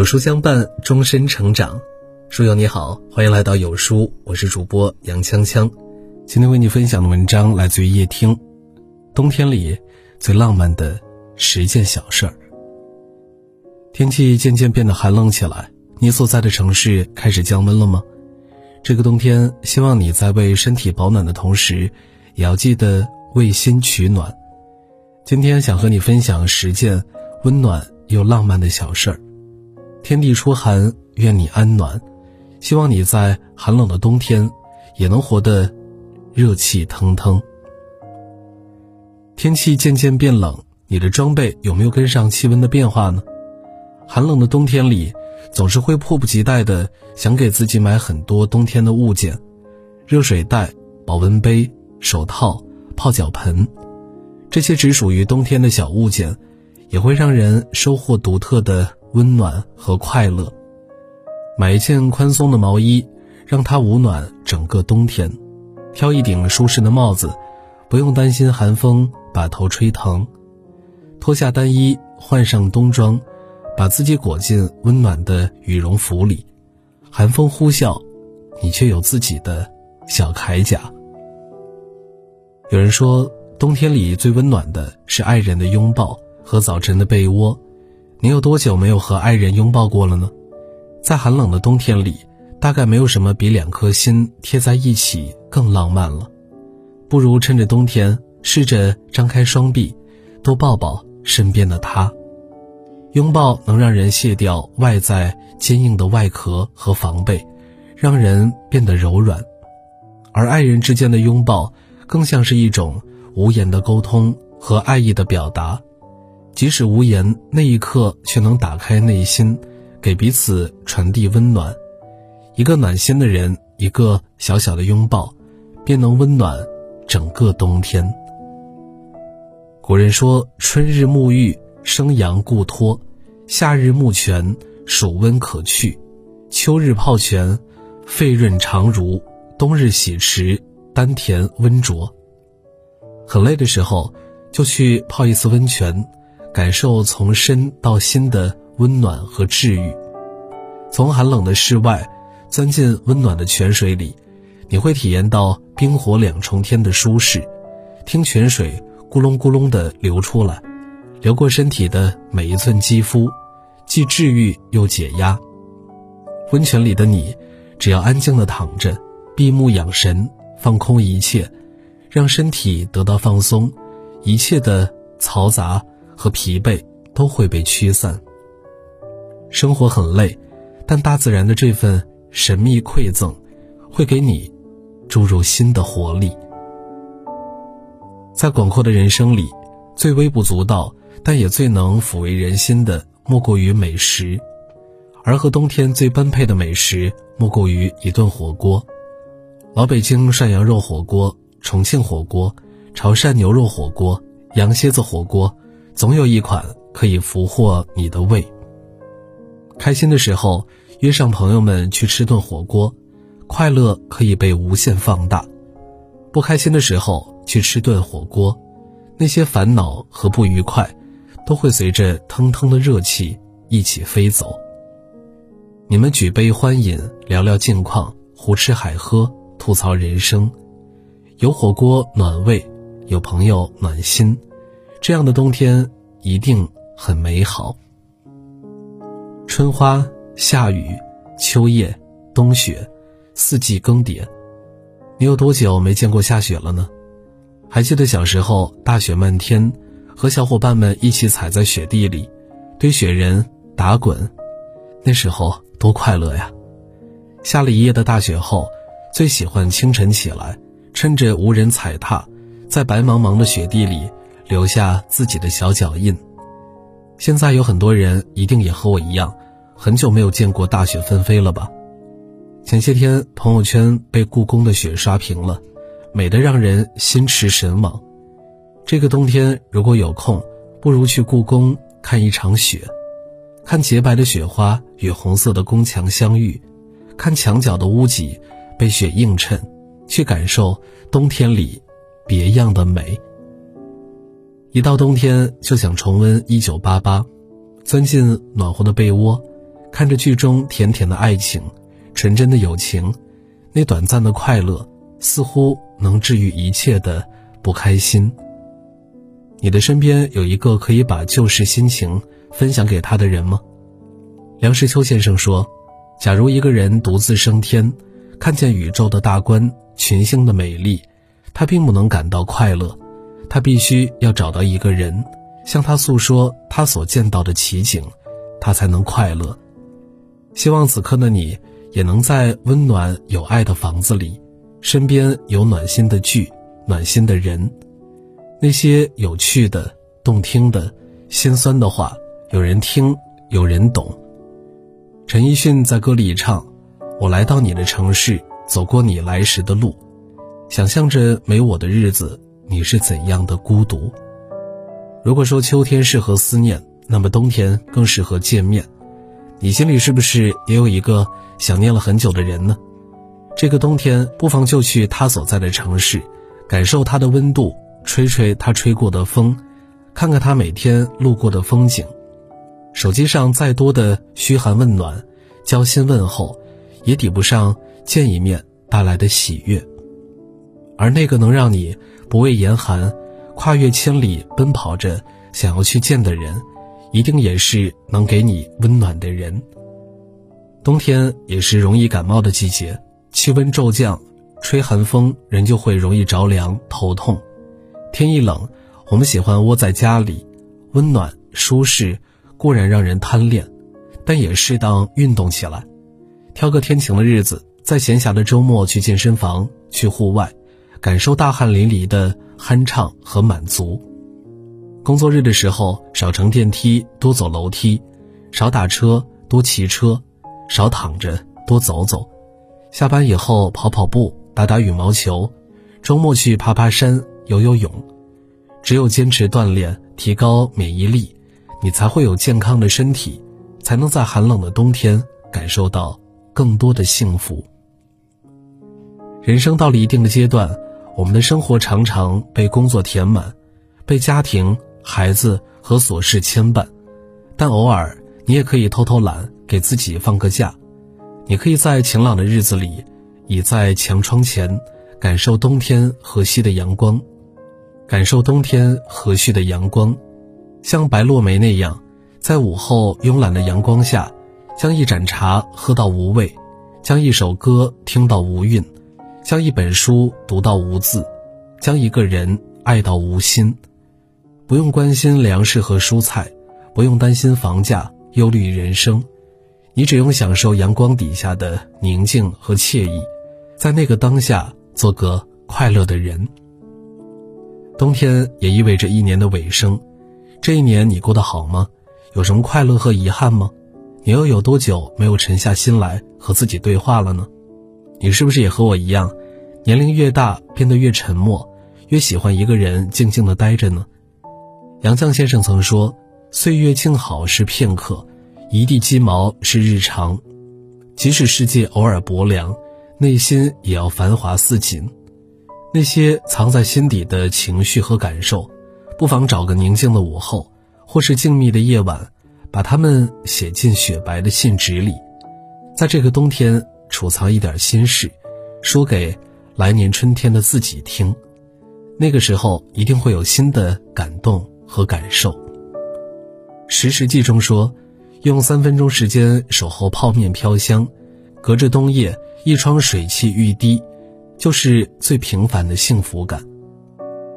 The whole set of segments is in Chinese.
有书相伴，终身成长。书友你好，欢迎来到有书，我是主播杨锵锵。今天为你分享的文章来自于叶听。冬天里最浪漫的十件小事儿。天气渐渐变得寒冷起来，你所在的城市开始降温了吗？这个冬天，希望你在为身体保暖的同时，也要记得为心取暖。今天想和你分享十件温暖又浪漫的小事儿。天地初寒，愿你安暖。希望你在寒冷的冬天也能活得热气腾腾。天气渐渐变冷，你的装备有没有跟上气温的变化呢？寒冷的冬天里，总是会迫不及待的想给自己买很多冬天的物件：热水袋、保温杯、手套、泡脚盆。这些只属于冬天的小物件，也会让人收获独特的温暖和快乐。买一件宽松的毛衣，让它捂暖整个冬天；挑一顶舒适的帽子，不用担心寒风把头吹疼；脱下单衣，换上冬装，把自己裹进温暖的羽绒服里。寒风呼啸，你却有自己的小铠甲。有人说。冬天里最温暖的是爱人的拥抱和早晨的被窝，你有多久没有和爱人拥抱过了呢？在寒冷的冬天里，大概没有什么比两颗心贴在一起更浪漫了。不如趁着冬天，试着张开双臂，多抱抱身边的他。拥抱能让人卸掉外在坚硬的外壳和防备，让人变得柔软。而爱人之间的拥抱，更像是一种。无言的沟通和爱意的表达，即使无言，那一刻却能打开内心，给彼此传递温暖。一个暖心的人，一个小小的拥抱，便能温暖整个冬天。古人说：“春日沐浴，生阳固脱；夏日沐泉，暑温可去；秋日泡泉，肺润肠濡；冬日洗池，丹田温灼。”很累的时候，就去泡一次温泉，感受从身到心的温暖和治愈。从寒冷的室外钻进温暖的泉水里，你会体验到冰火两重天的舒适。听泉水咕隆咕隆地流出来，流过身体的每一寸肌肤，既治愈又解压。温泉里的你，只要安静地躺着，闭目养神，放空一切。让身体得到放松，一切的嘈杂和疲惫都会被驱散。生活很累，但大自然的这份神秘馈赠，会给你注入新的活力。在广阔的人生里，最微不足道，但也最能抚慰人心的，莫过于美食。而和冬天最般配的美食，莫过于一顿火锅。老北京涮羊肉火锅。重庆火锅、潮汕牛肉火锅、羊蝎子火锅，总有一款可以俘获你的胃。开心的时候约上朋友们去吃顿火锅，快乐可以被无限放大；不开心的时候去吃顿火锅，那些烦恼和不愉快都会随着腾腾的热气一起飞走。你们举杯欢饮，聊聊近况，胡吃海喝，吐槽人生。有火锅暖胃，有朋友暖心，这样的冬天一定很美好。春花、夏雨、秋叶、冬雪，四季更迭。你有多久没见过下雪了呢？还记得小时候大雪漫天，和小伙伴们一起踩在雪地里，堆雪人、打滚，那时候多快乐呀！下了一夜的大雪后，最喜欢清晨起来。趁着无人踩踏，在白茫茫的雪地里留下自己的小脚印。现在有很多人一定也和我一样，很久没有见过大雪纷飞了吧？前些天朋友圈被故宫的雪刷屏了，美得让人心驰神往。这个冬天如果有空，不如去故宫看一场雪，看洁白的雪花与红色的宫墙相遇，看墙角的屋脊被雪映衬。去感受冬天里别样的美。一到冬天就想重温一九八八，钻进暖和的被窝，看着剧中甜甜的爱情、纯真的友情，那短暂的快乐，似乎能治愈一切的不开心。你的身边有一个可以把旧时心情分享给他的人吗？梁实秋先生说：“假如一个人独自升天，看见宇宙的大观、群星的美丽，他并不能感到快乐，他必须要找到一个人。”向他诉说他所见到的奇景，他才能快乐。希望此刻的你也能在温暖有爱的房子里，身边有暖心的剧、暖心的人，那些有趣的、动听的、心酸的话，有人听，有人懂。陈奕迅在歌里唱：“我来到你的城市，走过你来时的路，想象着没我的日子，你是怎样的孤独。”如果说秋天适合思念，那么冬天更适合见面。你心里是不是也有一个想念了很久的人呢？这个冬天，不妨就去他所在的城市，感受他的温度，吹吹他吹过的风，看看他每天路过的风景。手机上再多的嘘寒问暖、交心问候，也抵不上见一面带来的喜悦。而那个能让你不畏严寒。跨越千里奔跑着想要去见的人，一定也是能给你温暖的人。冬天也是容易感冒的季节，气温骤降，吹寒风，人就会容易着凉头痛。天一冷，我们喜欢窝在家里，温暖舒适固然让人贪恋，但也适当运动起来。挑个天晴的日子，在闲暇的周末去健身房，去户外。感受大汗淋漓的酣畅和满足。工作日的时候，少乘电梯，多走楼梯；少打车，多骑车；少躺着，多走走。下班以后跑跑步，打打羽毛球；周末去爬爬山，游游泳。只有坚持锻炼，提高免疫力，你才会有健康的身体，才能在寒冷的冬天感受到更多的幸福。人生到了一定的阶段。我们的生活常常被工作填满，被家庭、孩子和琐事牵绊，但偶尔你也可以偷偷懒，给自己放个假。你可以在晴朗的日子里，倚在墙窗前，感受冬天和煦的阳光，感受冬天和煦的阳光，像白落梅那样，在午后慵懒的阳光下，将一盏茶喝到无味，将一首歌听到无韵。将一本书读到无字，将一个人爱到无心，不用关心粮食和蔬菜，不用担心房价，忧虑人生，你只用享受阳光底下的宁静和惬意，在那个当下做个快乐的人。冬天也意味着一年的尾声，这一年你过得好吗？有什么快乐和遗憾吗？你又有多久没有沉下心来和自己对话了呢？你是不是也和我一样，年龄越大变得越沉默，越喜欢一个人静静的待着呢？杨绛先生曾说：“岁月静好是片刻，一地鸡毛是日常。即使世界偶尔薄凉，内心也要繁华似锦。那些藏在心底的情绪和感受，不妨找个宁静的午后，或是静谧的夜晚，把它们写进雪白的信纸里，在这个冬天。”储藏一点心事，说给来年春天的自己听，那个时候一定会有新的感动和感受。《食时记》中说，用三分钟时间守候泡面飘香，隔着冬夜一窗水汽欲滴，就是最平凡的幸福感。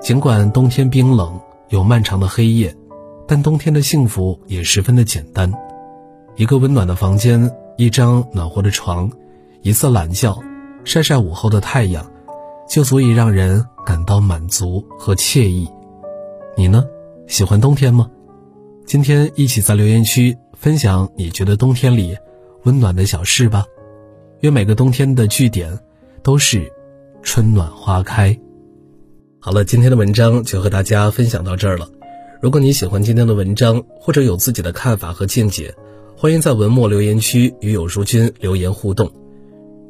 尽管冬天冰冷，有漫长的黑夜，但冬天的幸福也十分的简单：一个温暖的房间，一张暖和的床。一次懒觉，晒晒午后的太阳，就足以让人感到满足和惬意。你呢？喜欢冬天吗？今天一起在留言区分享你觉得冬天里温暖的小事吧。愿每个冬天的句点都是春暖花开。好了，今天的文章就和大家分享到这儿了。如果你喜欢今天的文章，或者有自己的看法和见解，欢迎在文末留言区与有书君留言互动。